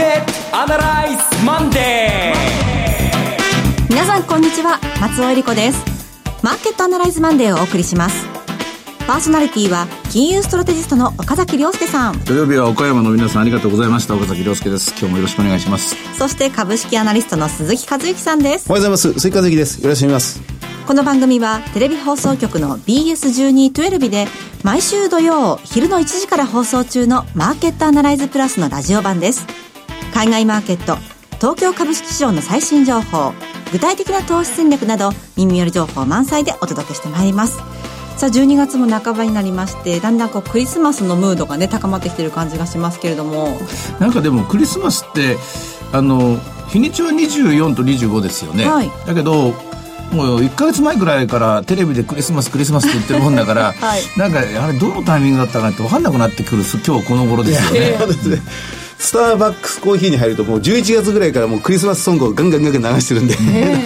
ケットアナライズマンデー。皆さんこんにちは松尾恵理子です。マーケットアナライズマンデーをお送りします。パーソナリティは金融ストラテジストの岡崎亮介さん。土曜日は岡山の皆さんありがとうございました。岡崎亮介です。今日もよろしくお願いします。そして株式アナリストの鈴木和之さんです。おはようございます。鈴木和之です。よろしくお願いします。この番組はテレビ放送局の BS1212 で毎週土曜昼の1時から放送中のマーケットアナライズプラスのラジオ版です海外マーケット東京株式市場の最新情報具体的な投資戦略など耳寄り情報満載でお届けしてまいります。さあ12月も半ばになりましてだんだんこうクリスマスのムードがね高まってきてる感じがしますけれども。なんかでもクリスマスってあの日にちは24と25ですよね、はい、だけどもう1か月前ぐらいからテレビでクリスマスクリスマスって言ってるもんだから、はい、なんかあれどのタイミングだったかって分かんなくなってくる今日この頃ですよね。スターバックスコーヒーに入るともう11月ぐらいからもうクリスマスソングをガンガンガンガン流してるんで、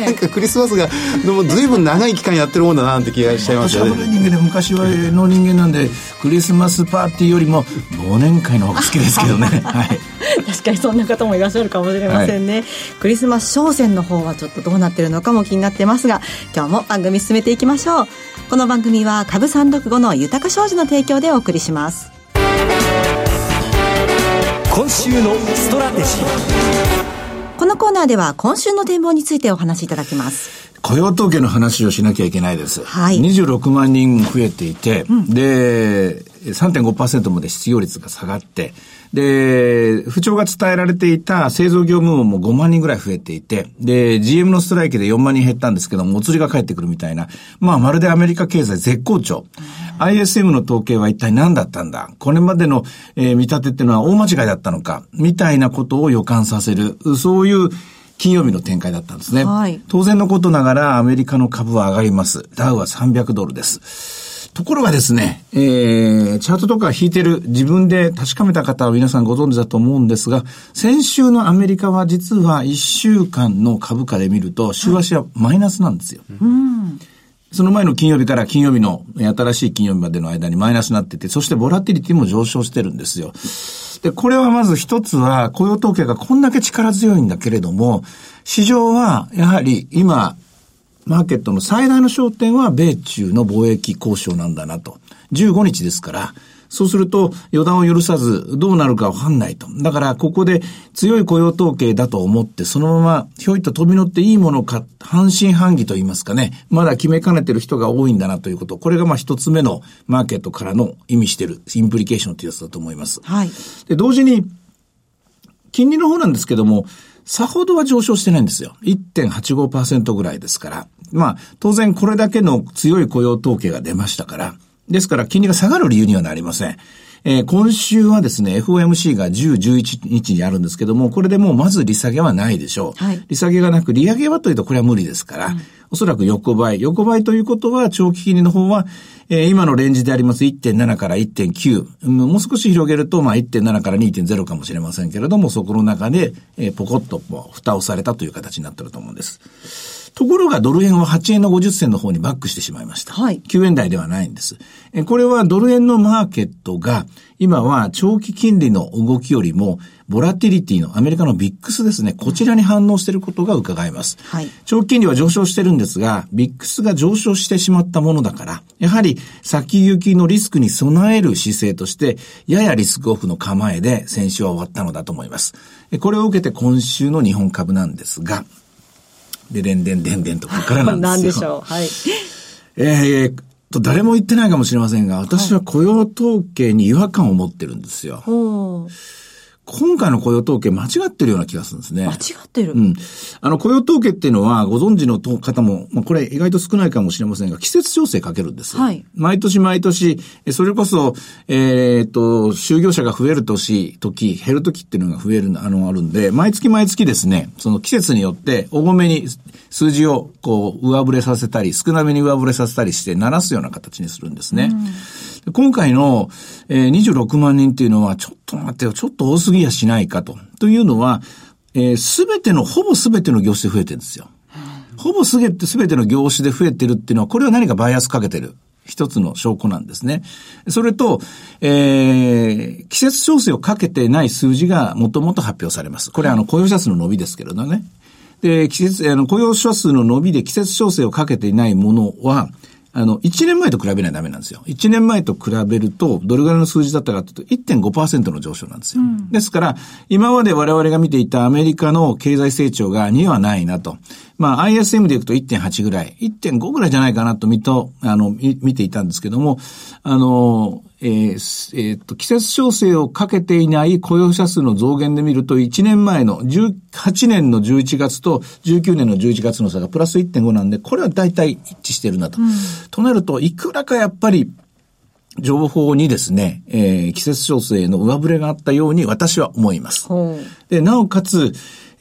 なんかクリスマスがでも随分長い期間やってるもんだなって気がしちゃいますよね。私は人間で昔はの人間なんでクリスマスパーティーよりも忘年会の方が好きですけどね、はい、確かにそんな方もいらっしゃるかもしれませんね、はい、クリスマス商戦の方はちょっとどうなってるのかも気になってますが今日も番組進めていきましょう。この番組は株三六五の豊か商事の提供でお送りします今週のストラテジーこのコーナーでは今週の展望についてお話しいただきます雇用統計の話をしなきゃいけないです。はい。26万人増えていて、うん、で、3.5%まで失業率が下がって、で、不調が伝えられていた製造業部門も5万人ぐらい増えていて、で、GM のストライキで4万人減ったんですけども、お釣りが返ってくるみたいな、まあ、まるでアメリカ経済絶好調。ISM の統計は一体何だったんだ？これまでの、えー、見立てっていうのは大間違いだったのか？みたいなことを予感させる、そういう金曜日の展開だったんですね。はい、当然のことながらアメリカの株は上がります。ダウは300ドルです。ところがですね、えー、チャートとか引いてる自分で確かめた方は皆さんご存知だと思うんですが、先週のアメリカは実は1週間の株価で見ると、週足はマイナスなんですよ。うんその前の金曜日から金曜日の新しい金曜日までの間にマイナスになってて、そしてボラティリティも上昇してるんですよ。で、これはまず一つは雇用統計がこんだけ力強いんだけれども、市場はやはり今、マーケットの最大の焦点は米中の貿易交渉なんだなと。15日ですから、そうすると予断を許さずどうなるかわかんないと。だからここで強い雇用統計だと思ってそのままひょいと飛び乗っていいものか、半信半疑と言いますかね。まだ決めかねてる人が多いんだなということ。これがまあ一つ目のマーケットからの意味しているインプリケーションというやつだと思います。はい。で、同時に金利の方なんですけども、さほどは上昇してないんですよ。1.85%ぐらいですから。まあ、当然これだけの強い雇用統計が出ましたから、ですから、金利が下がる理由にはなりません。えー、今週はですね、FOMC が10、11日にあるんですけども、これでもうまず利下げはないでしょう。はい、利下げがなく、利上げはというとこれは無理ですから、うん、おそらく横ばい。横ばいということは、長期金利の方は、えー、今のレンジであります1.7から1.9、もう少し広げると、まあ1.7から2.0かもしれませんけれども、そこの中で、えー、ポコッと蓋をされたという形になってると思うんです。ところがドル円は8円の50銭の方にバックしてしまいました。はい。9円台ではないんです。えこれはドル円のマーケットが今は長期金利の動きよりもボラティリティのアメリカのビックスですね、こちらに反応していることが伺えます。はい。長期金利は上昇してるんですが、ビックスが上昇してしまったものだから、やはり先行きのリスクに備える姿勢として、ややリスクオフの構えで先週は終わったのだと思います。これを受けて今週の日本株なんですが、で、でんでんでんでんとここからなんですよ。何でしょう。はい。えー、と、誰も言ってないかもしれませんが、私は雇用統計に違和感を持ってるんですよ。はい今回の雇用統計間違ってるような気がするんですね。間違ってるうん。あの、雇用統計っていうのは、ご存知の方も、まあ、これ意外と少ないかもしれませんが、季節調整かけるんです。はい。毎年毎年、それこそ、えー、っと、就業者が増える年、時、減る時っていうのが増える、あの、あるんで、毎月毎月ですね、その季節によって、多めに数字を、こう、上振れさせたり、少なめに上振れさせたりして、鳴らすような形にするんですね。うん今回の、えー、26万人っていうのは、ちょっと待ってよ、ちょっと多すぎやしないかと。というのは、す、え、べ、ての、ほぼすべての業種で増えてるんですよ。ほぼすべて、すべての業種で増えてるっていうのは、これは何かバイアスかけてる。一つの証拠なんですね。それと、えー、季節調整をかけてない数字がもともと発表されます。これはあの雇用者数の伸びですけれどね。で、季節、あの、雇用者数の伸びで季節調整をかけていないものは、あの、1年前と比べないとダメなんですよ。1年前と比べると、どれぐらいの数字だったかというと、1.5%の上昇なんですよ。うん、ですから、今まで我々が見ていたアメリカの経済成長が2はないなと。まあ、ISM でいくと1.8ぐらい、1.5ぐらいじゃないかなと見と、あの、見ていたんですけども、あの、えー、えー、っと、季節調整をかけていない雇用者数の増減で見ると、1年前の18年の11月と19年の11月の差がプラス1.5なんで、これは大体一致してるなと。うん、となると、いくらかやっぱり、情報にですね、えー、季節調整の上振れがあったように私は思います。で、なおかつ、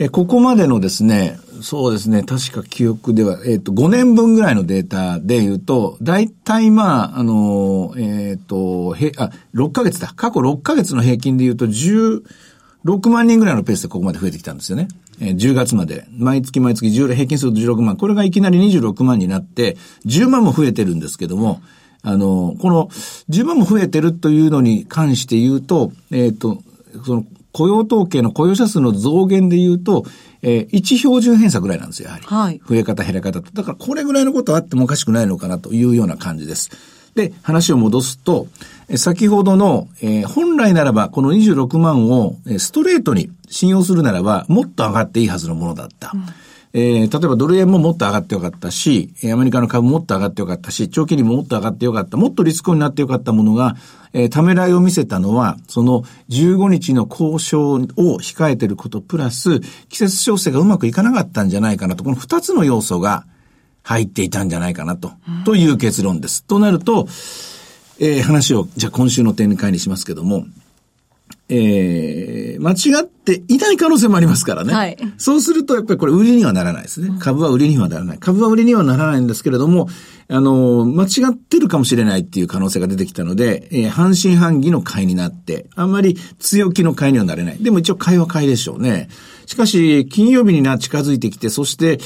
えここまでのですね、そうですね、確か記憶では、えっ、ー、と、5年分ぐらいのデータで言うと、大体まあ、あの、えっ、ー、と、へ、あ、6ヶ月だ。過去6ヶ月の平均で言うと、16万人ぐらいのペースでここまで増えてきたんですよね。えー、10月まで。毎月毎月10、平均すると16万。これがいきなり26万になって、10万も増えてるんですけども、あの、この10万も増えてるというのに関して言うと、えっ、ー、と、その雇用統計の雇用者数の増減で言うと、えー、1標準偏差ぐらいなんですよ、やはり。はい。増え方、減ら方と。だからこれぐらいのことはあってもおかしくないのかなというような感じです。で、話を戻すと、先ほどの、えー、本来ならばこの26万をストレートに信用するならばもっと上がっていいはずのものだった。うんえー、例えばドル円ももっと上がってよかったし、アメリカの株もっと上がってよかったし、長期にももっと上がってよかった、もっとリスクになってよかったものが、えー、ためらいを見せたのは、その15日の交渉を控えてることプラス、季節調整がうまくいかなかったんじゃないかなと、この2つの要素が入っていたんじゃないかなと、という結論です。となると、えー、話を、じゃあ今週の展開にしますけども、えー、間違っていない可能性もありますからね。はい。そうすると、やっぱりこれ売りにはならないですね。株は売りにはならない。株は売りにはならないんですけれども、あの、間違ってるかもしれないっていう可能性が出てきたので、えー、半信半疑の買いになって、あんまり強気の買いにはなれない。でも一応買いは買いでしょうね。しかし、金曜日にな、近づいてきて、そして、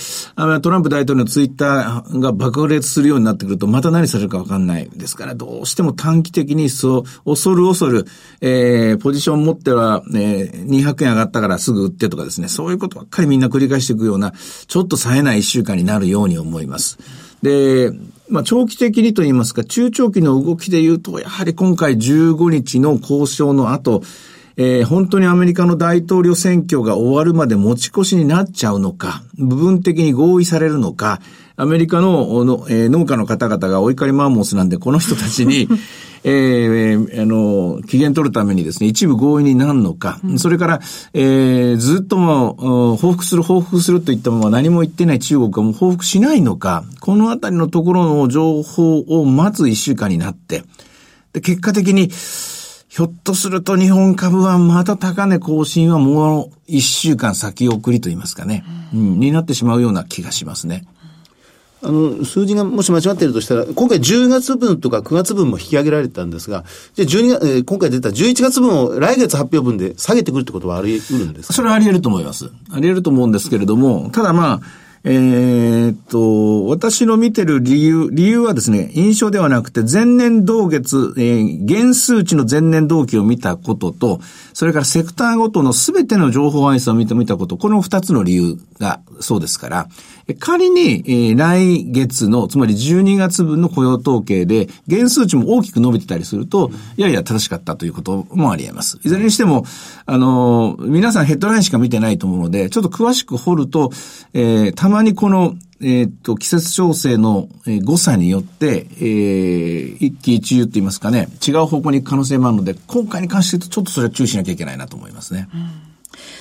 トランプ大統領のツイッターが爆裂するようになってくると、また何されるかわかんない。ですから、どうしても短期的に、そう、恐る恐る、えー、ポジション持っては、えー、200円上がったからすぐ売ってとかですね、そういうことばっかりみんな繰り返していくような、ちょっと冴えない一週間になるように思います。で、まあ、長期的にと言いますか、中長期の動きで言うと、やはり今回15日の交渉の後、えー、本当にアメリカの大統領選挙が終わるまで持ち越しになっちゃうのか、部分的に合意されるのか、アメリカのの、えー、農家の方々がお怒りマンモスなんで、この人たちに、えー、あの、期限取るためにですね、一部合意になるのか、うん、それから、えー、ずっとも報復する、報復するといったまま何も言ってない中国がもう報復しないのか、このあたりのところの情報を待つ一週間になって、で、結果的に、ひょっとすると日本株はまた高値更新はもう一週間先送りと言いますかね、うん、になってしまうような気がしますね。あの、数字がもし間違っているとしたら、今回10月分とか9月分も引き上げられたんですが、じゃあ12月、えー、今回出た11月分を来月発表分で下げてくるってことはあり得るんですか？それはあり得ると思います。あり得ると思うんですけれども、ただまあ、えー、っと、私の見てる理由、理由はですね、印象ではなくて、前年同月、えー、原数値の前年同期を見たことと、それからセクターごとのすべての情報配送を見てみたこと、この二つの理由がそうですから、仮に、えー、来月の、つまり12月分の雇用統計で、原数値も大きく伸びてたりすると、いやいや正しかったということもあり得ます。いずれにしても、あの、皆さんヘッドラインしか見てないと思うので、ちょっと詳しく掘ると、えー、たまにこの、えっ、と、季節調整の誤差によって、えー、一喜一憂って言いますかね、違う方向に行く可能性もあるので、今回に関して言うと、ちょっとそれは注意しなきゃいけないなと思いますね。うん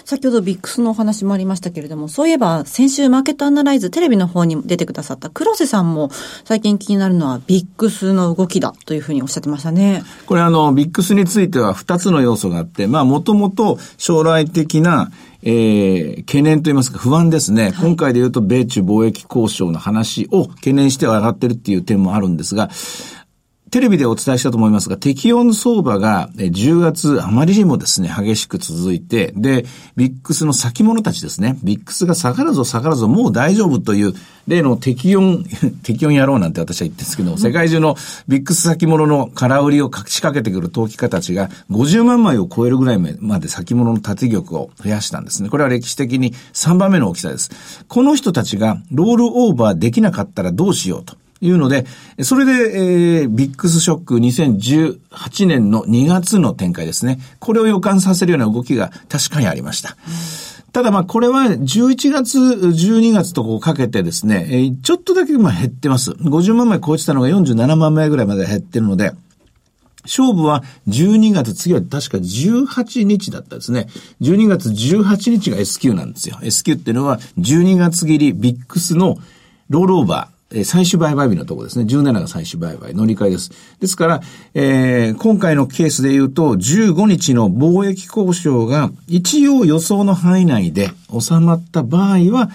先ほどビックスのお話もありましたけれども、そういえば先週マーケットアナライズテレビの方に出てくださった黒瀬さんも最近気になるのはビックスの動きだというふうにおっしゃってましたね。これあの、ビックスについては2つの要素があって、まあもともと将来的なえー、懸念といいますか不安ですね。はい、今回で言うと米中貿易交渉の話を懸念しては上がってるっていう点もあるんですが、テレビでお伝えしたと思いますが、適温相場が10月あまりにもですね、激しく続いて、で、ビックスの先物たちですね、ビックスが下がるぞ下がるぞ、もう大丈夫という、例の適温、適温やろうなんて私は言ってるんですけど、世界中のビックス先物の空売りを仕掛けてくる投機家たちが50万枚を超えるぐらいまで先物の縦玉を増やしたんですね。これは歴史的に3番目の大きさです。この人たちがロールオーバーできなかったらどうしようと。いうので、それで、えー、ビックスショック2018年の2月の展開ですね。これを予感させるような動きが確かにありました。ただまあこれは11月、12月とこうかけてですね、ちょっとだけまあ減ってます。50万枚超えてたのが47万枚ぐらいまで減ってるので、勝負は12月、次は確か18日だったですね。12月18日が S q なんですよ。S q っていうのは12月切りビックスのロールオーバー。え最終売買日のところですね。17が最終売買、乗り換えです。ですから、えー、今回のケースで言うと、15日の貿易交渉が一応予想の範囲内で収まった場合は、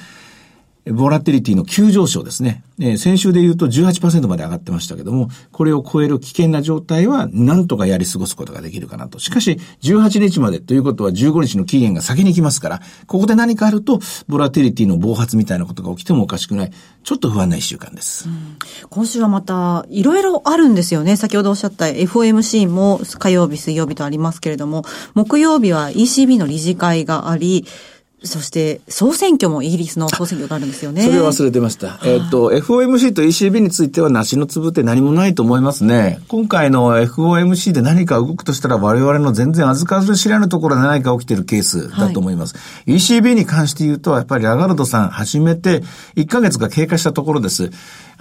ボラティリティの急上昇ですね。えー、先週で言うと18%まで上がってましたけども、これを超える危険な状態は何とかやり過ごすことができるかなと。しかし、18日までということは15日の期限が先に来ますから、ここで何かあると、ボラティリティの暴発みたいなことが起きてもおかしくない。ちょっと不安な一週間です。今週はまた、いろいろあるんですよね。先ほどおっしゃった FOMC も火曜日、水曜日とありますけれども、木曜日は ECB の理事会があり、そして、総選挙もイギリスの総選挙があるんですよね。それ忘れてました。えっ、と、FOMC と ECB については梨の粒って何もないと思いますね。今回の FOMC で何か動くとしたら我々の全然預かず知らぬところで何か起きてるケースだと思います。はい、ECB に関して言うと、やっぱりラガルドさん始めて1ヶ月が経過したところです。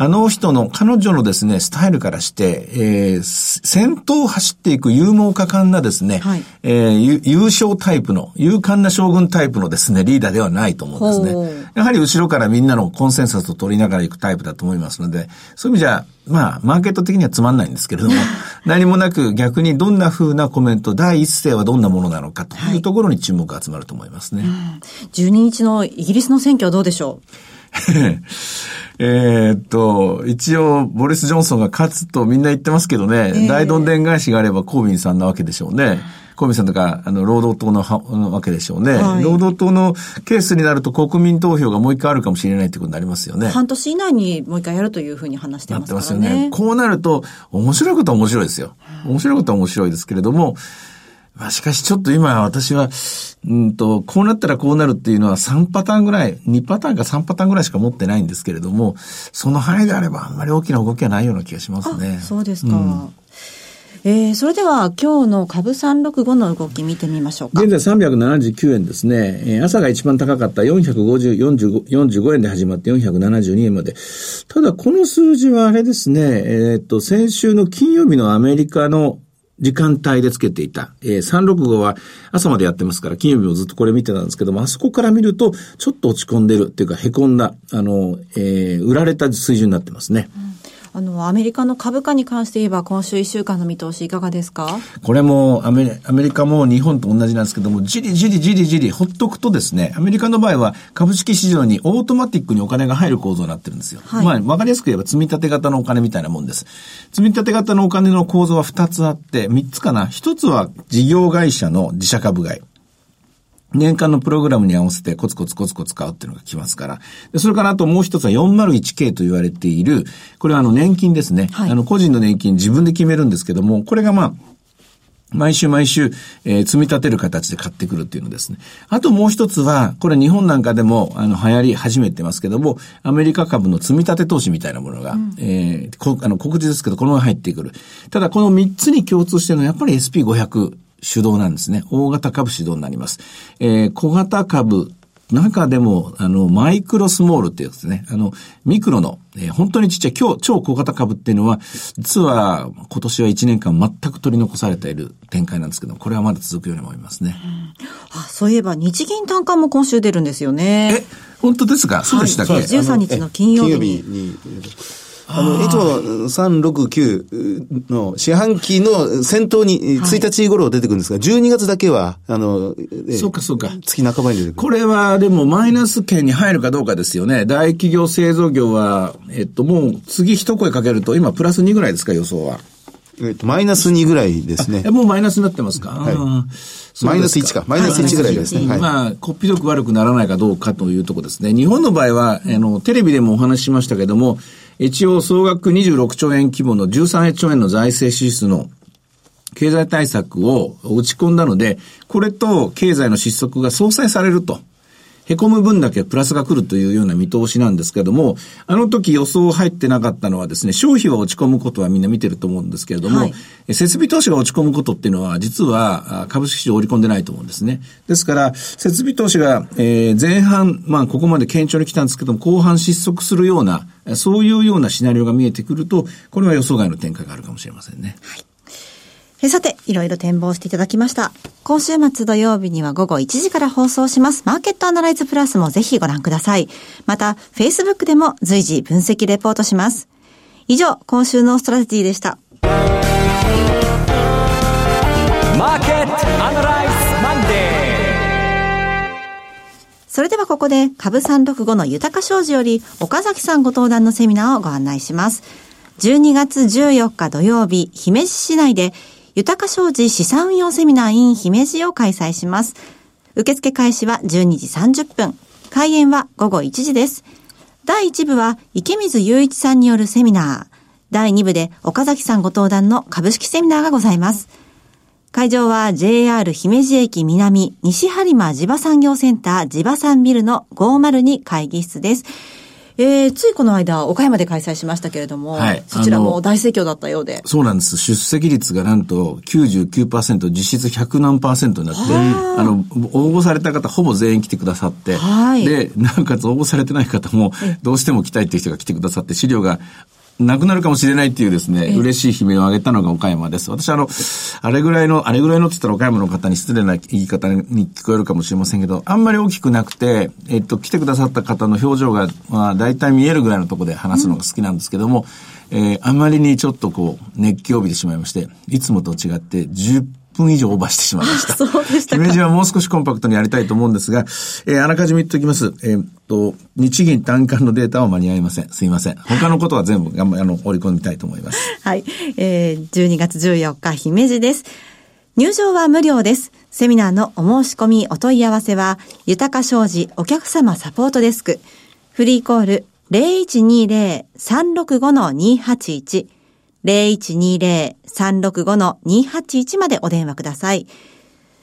あの人の、彼女のですね、スタイルからして、えー、先頭を走っていく勇猛果敢なですね、はい、えー、優勝タイプの、勇敢な将軍タイプのですね、リーダーではないと思うんですね。やはり後ろからみんなのコンセンサスを取りながら行くタイプだと思いますので、そういう意味じゃ、まあ、マーケット的にはつまんないんですけれども、何もなく逆にどんな風なコメント、第一声はどんなものなのかというところに注目が集まると思いますね。はい、12日のイギリスの選挙はどうでしょう？えっと、一応、ボリス・ジョンソンが勝つとみんな言ってますけどね、えー、大どんでん返しがあればコービンさんなわけでしょうね。コービンさんとか、あの、労働党のわけでしょうね、はい、労働党のケースになると国民投票がもう一回あるかもしれないってことになりますよね。半年以内にもう一回やるというふうに話してますからね。なってますよね。こうなると、面白いことは面白いですよ。面白いことは面白いですけれども、まあしかしちょっと今私は、うんと、こうなったらこうなるっていうのは3パターンぐらい、2パターンか3パターンぐらいしか持ってないんですけれども、その範囲であればあんまり大きな動きはないような気がしますね。そうですか。うんえー、それでは今日の株365の動き見てみましょうか。現在379円ですね。えー、朝が一番高かった450、45, 45円で始まって472円まで。ただこの数字はあれですね、えー、っと、先週の金曜日のアメリカの時間帯でつけていた。えー、365は朝までやってますから、金曜日もずっとこれ見てたんですけども、あそこから見ると、ちょっと落ち込んでるっていうか、凹んだ、あの、えー、売られた水準になってますね。うんあの、アメリカの株価に関して言えば、今週1週間の見通しいかがですか？これもアメリ、アメリカも日本と同じなんですけども、じりじりじりじりほっとくとですね、アメリカの場合は株式市場にオートマティックにお金が入る構造になってるんですよ。はい、まあ、わかりやすく言えば積み立て型のお金みたいなもんです。積み立て型のお金の構造は2つあって、3つかな。1つは事業会社の自社株買い。年間のプログラムに合わせてコツコツコツコツ買うっていうのが来ますから。でそれからあともう一つは 401K と言われている、これはあの年金ですね。はい、あの個人の年金自分で決めるんですけども、これがまあ、毎週毎週、えー、積み立てる形で買ってくるっていうのですね。あともう一つは、これ日本なんかでも、あの、流行り始めてますけども、アメリカ株の積み立て投資みたいなものが、うん、えー、こあの、告知ですけど、このまま入ってくる。ただ、この三つに共通してるのは、やっぱり SP500 主導なんですね。大型株主導になります。えー、小型株、中でも、あの、マイクロスモールってやつですね。あの、ミクロの、えー、本当にちっちゃい、今日、超小型株っていうのは、実は今年は1年間全く取り残されている展開なんですけど、これはまだ続くように思いますね。うん、あそういえば、日銀単価も今週出るんですよね。え、本当ですか？そうでしたっけ、はい、13日の金曜日に。あの、いつも369の四半期の先頭に1日頃出てくるんですが、12月だけは、あの、そうかそうか。月半ばに出てくる。これはでもマイナス圏に入るかどうかですよね。大企業製造業は、えっと、もう次一声かけると、今プラス2ぐらいですか、予想は。えっと、マイナス2ぐらいですね。もうマイナスになってますか？はい。マイナス1か。マイナス1ぐらいですね。はい、まあ、こっぴどく悪くならないかどうかというところですね。日本の場合は、あの、テレビでもお話ししましたけども、一応総額26兆円規模の13兆円の財政支出の経済対策を打ち込んだので、これと経済の失速が相殺されると。凹む分だけプラスが来るというような見通しなんですけれども、あの時予想入ってなかったのはですね、消費は落ち込むことはみんな見てると思うんですけれども、はい、設備投資が落ち込むことっていうのは、実は株式市場織り込んでないと思うんですね。ですから、設備投資が、えー、前半、まあ、ここまで堅調に来たんですけども、後半失速するような、そういうようなシナリオが見えてくると、これは予想外の展開があるかもしれませんね。はいえさて、いろいろ展望していただきました。今週末土曜日には午後1時から放送します。マーケットアナライズプラスもぜひご覧ください。また、Facebook でも随時分析レポートします。以上、今週のストラテジーでした。マーケットアナライズマンデーそれではここで株365の豊か商事より岡崎さんご登壇のセミナーをご案内します。12月14日土曜日、姫路市内で豊か商事資産運用セミナー in 姫路を開催します。受付開始は12時30分。開演は午後1時です。第1部は池水雄一さんによるセミナー。第2部で岡崎さんご登壇の株式セミナーがございます。会場は JR 姫路駅南西播磨地場産業センター地場産ビルの502会議室です。えー、ついこの間、岡山で開催しましたけれども、はい、そちらも大盛況だったようで。そうなんです。出席率がなんと99%、実質100何パーセントになって、あの、応募された方ほぼ全員来てくださって、はい、で、なおかつ応募されてない方も、どうしても来たいっていう人が来てくださって、資料がなくなるかもしれないっていうですね、嬉しい悲鳴を上げたのが岡山です。私あの、あれぐらいの、あれぐらいのって言ったら岡山の方に失礼な言い方に聞こえるかもしれませんけど、あんまり大きくなくて、えっと、来てくださった方の表情が、まあ、大体見えるぐらいのところで話すのが好きなんですけども、うん、えー、あまりにちょっとこう、熱気を帯びてしまいまして、いつもと違って10分以上オーバーしてしまいました。そうでしたか。姫路はもう少しコンパクトにやりたいと思うんですが、えー、あらかじめ言っておきます。えー、っと、日銀単価のデータは間に合いません。すいません。他のことは全部、あの、織り込みたいと思います。はい。えー、12月14日、姫路です。入場は無料です。セミナーのお申し込み、お問い合わせは、豊か商事お客様サポートデスク。フリーコール0120-365-281。0120-365-281までお電話ください。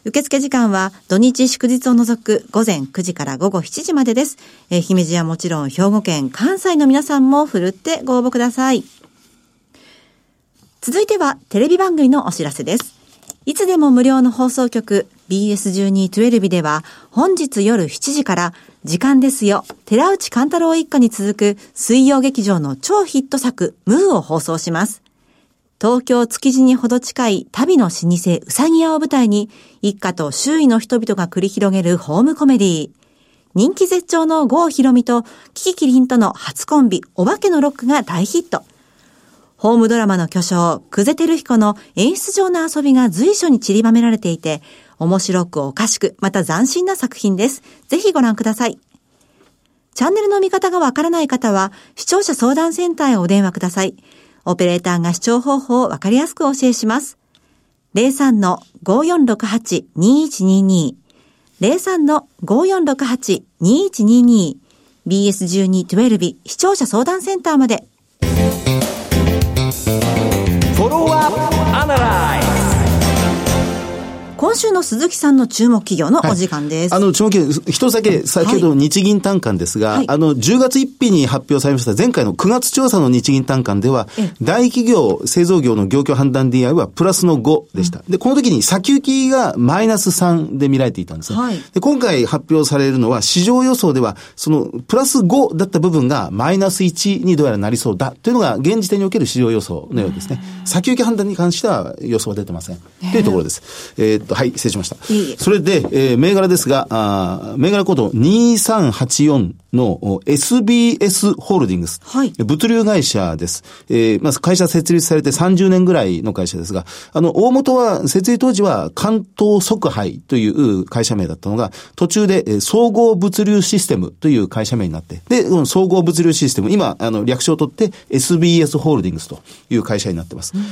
受付時間は土日祝日を除く午前9時から午後7時までです。えー、姫路はもちろん兵庫県、関西の皆さんもふるってご応募ください。続いてはテレビ番組のお知らせです。いつでも無料の放送局 BS1212 では本日夜7時から時間ですよ寺内勘太郎一家に続く水曜劇場の超ヒット作ムーを放送します。東京築地にほど近い旅の老舗うさぎ屋を舞台に、一家と周囲の人々が繰り広げるホームコメディ人気絶頂の郷ひろみとキキキリンとの初コンビ、お化けのロックが大ヒット。ホームドラマの巨匠、久世照彦の演出上の遊びが随所に散りばめられていて、面白くおかしく、また斬新な作品です。ぜひご覧ください。チャンネルの見方がわからない方は、視聴者相談センターへお電話ください。オペレーターが視聴方法をわかりやすくお教えします。03-5468-2122 03-5468-2122 BS1212 視聴者相談センターまで。今週の鈴木さんの注目企業のお時間です。はい、あの、注目企業、一つだけ、先ほど日銀単価ですが、はい、あの、10月1日に発表されました前回の9月調査の日銀単価では、大企業、製造業の業況判断 DI はプラスの5でした。うん、で、この時に先行きがマイナス3で見られていたんですね。はい、で今回発表されるのは、市場予想では、その、プラス5だった部分がマイナス1にどうやらなりそうだというのが、現時点における市場予想のようですね。先行き判断に関しては予想は出てません。というところです。えー、と、はい、失礼しました。いいそれで、えー、銘柄ですが、あ銘柄コード2384の SBS ホールディングス。はい。物流会社です。えー、まず会社設立されて30年ぐらいの会社ですが、あの、大元は、設立当時は関東即配という会社名だったのが、途中で、総合物流システムという会社名になって、で、この総合物流システム、今、あの、略称を取って SBS ホールディングスという会社になってます。うん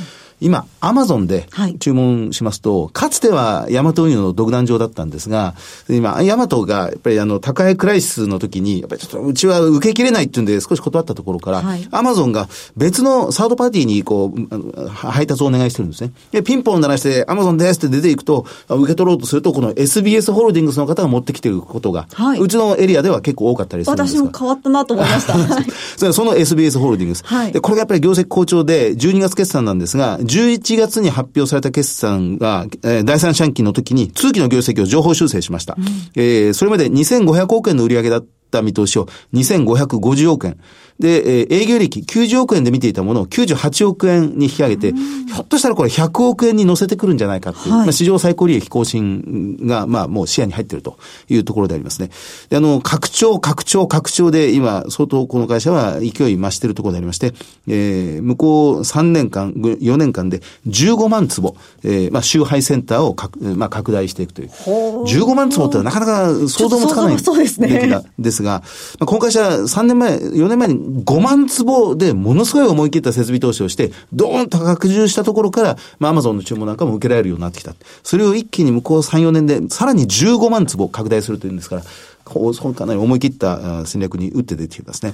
今、アマゾンで注文しますと、はい、かつてはヤマト運輸の独壇場だったんですが、今、ヤマトがやっぱりあの、高いクライシスの時に、やっぱりちょっとうちは受けきれないっていうんで少し断ったところから、アマゾンが別のサードパーティーにこう、配達をお願いしてるんですね。で、ピンポン鳴らして、アマゾンですって出ていくと、受け取ろうとすると、この SBS ホールディングスの方が持ってきてることが、はい、うちのエリアでは結構多かったりするんです私も変わったなと思いました。その SBS ホールディングス。はい、で、これがやっぱり業績好調で、12月決算なんですが、11月に発表された決算が、えー、第三四半期の時に通期の業績を情報修正しました。うん、えー、それまで2500億円の売り上げだった見通しを2550億円。で、えー、営業利益90億円で見ていたものを98億円に引き上げて、ひょっとしたらこれ100億円に乗せてくるんじゃないかっていう、はい、まあ、史上最高利益更新が、まあ、もう視野に入っているというところでありますね。で、あの、拡張、拡張、拡張で今、相当この会社は勢い増しているところでありまして、えー、向こう3年間、4年間で15万坪、えー、まあ、集配センターをかまあ、拡大していくという。15万坪ってなかなか想像もつかないそうですね。ですが、まあ、この会社3年前、4年前に5万坪でものすごい思い切った設備投資をして、ドーンと拡充したところから、まあ、アマゾンの注文なんかも受けられるようになってきた。それを一気に向こう3、4年で、さらに15万坪拡大するというんですから、こうかなり思い切った戦略に打って出ていますね。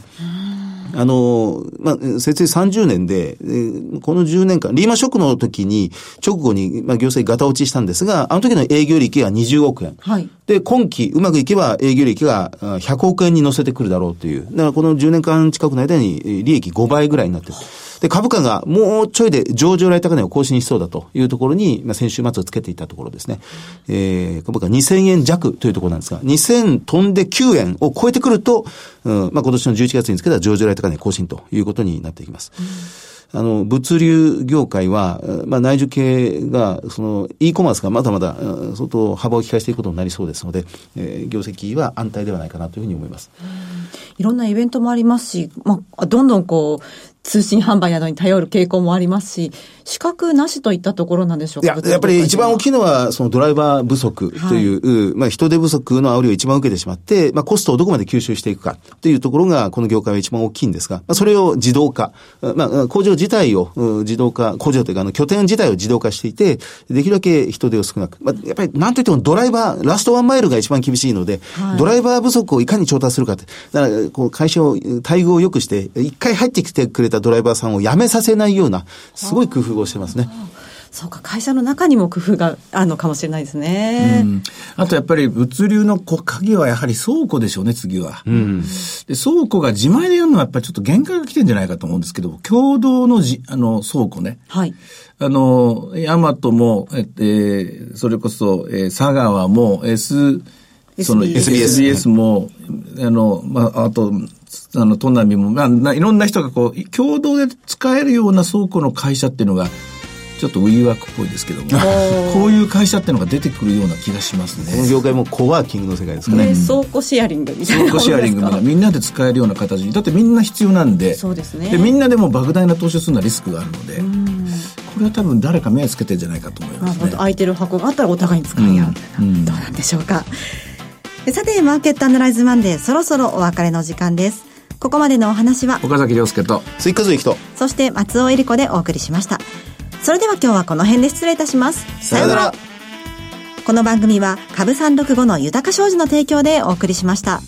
あの、まあ、設立30年で、この10年間、リーマンショックの時に、直後に、まあ、行政ガタ落ちしたんですが、あの時の営業利益が20億円。はい。で、今期、うまくいけば営業利益が100億円に乗せてくるだろうという。だからこの10年間近くの間に利益5倍ぐらいになってる。で、株価がもうちょいで上場来高値を更新しそうだというところに、まあ、先週末をつけていたところですね。えー、株価2000円弱というところなんですが、2000飛んで9円を超えてくると、うん、まあ、今年の11月につけた上場来高値更新ということになっていきます。あの、物流業界は、まあ、内需系が、その、e コマースがまだまだ、相当幅を利かしていくことになりそうですので、えー、業績は安泰ではないかなというふうに思います。いろんなイベントもありますし、まあ、どんどんこう、通信販売などに頼る傾向もありますし、資格なしといったところなんでしょうか？いや、やっぱり一番大きいのは、そのドライバー不足という、はい、まあ人手不足の煽りを一番受けてしまって、まあコストをどこまで吸収していくかというところが、この業界は一番大きいんですが、まあそれを自動化、まあ工場自体を自動化、工場というかあの拠点自体を自動化していて、できるだけ人手を少なく、まあやっぱりなんといってもドライバー、ラストワンマイルが一番厳しいので、はい、ドライバー不足をいかに調達するかって、だからこう会社を、待遇を良くして、一回入ってきてくれたドライバーさんを辞めさせないような、すごい工夫をしてますね。そうか、会社の中にも工夫があるのかもしれないですね。うん、あとやっぱり物流の鍵はやはり倉庫でしょうね、次は。うん、で倉庫が自前でやるのはやっぱりちょっと限界が来てんじゃないかと思うんですけど、共同のじあの倉庫ね。はい。あの、ヤマトも、えー、それこそ、えー、佐川も、S、その SBS も、あの、まあ、あと、あの、都並も、まあ、いろんな人がこう、共同で使えるような倉庫の会社っていうのが、ちょっとウィーワークっぽいですけども、こういう会社っていうのが出てくるような気がしますね。この業界もコワーキングの世界ですかね。倉庫シェアリングみたいな。倉庫シェアリングがみんなで使えるような形に、だってみんな必要なんで、そうですね。で、みんなでも莫大な投資するのはリスクがあるので、これは多分誰か目をつけてるんじゃないかと思います、ね。まあ、空いてる箱があったらお互いに使い合う、うん、どうなんでしょうか。さて、マーケットアナライズマンデー、そろそろお別れの時間です。ここまでのお話は、岡崎亮介と、追加随と、そして松尾恵里子でお送りしました。それでは今日はこの辺で失礼いたします。さよなら。この番組は、株三六五の豊か商事の提供でお送りしました。